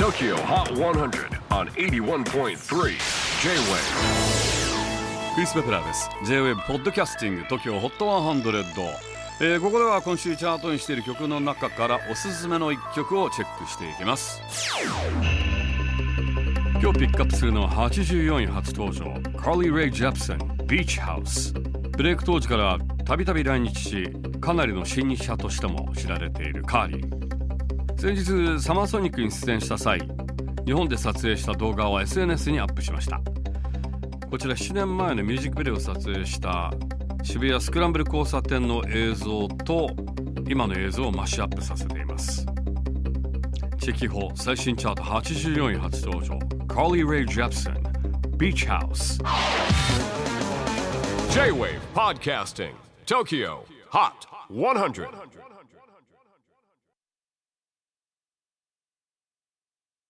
TOKYO HOT 100 on 81.3 J-WAVE クリス・ベプラーです。J-WAVE ポッドキャスティング TOKYO HOT 100、えーここでは今週チャートにしている曲の中からおすすめの一曲をチェックしていきます。今日ピックアップするのは84位初登場。カーリー・レイ・ジャプソンビーチハウスブレイク当時からたびたび来日しかなりの新日者としても知られているカーリー先日サマーソニックに出演した際日本で撮影した動画を SNS にアップしました。こちら7年前のミュージックビデオを撮影した渋谷スクランブル交差点の映像と今の映像をマッシュアップさせています。チェキホ最新チャート84位初登場。カーリー・レイ・ジャプソンビーチハウス J-WAVE PODCASTING TOKYO HOT 100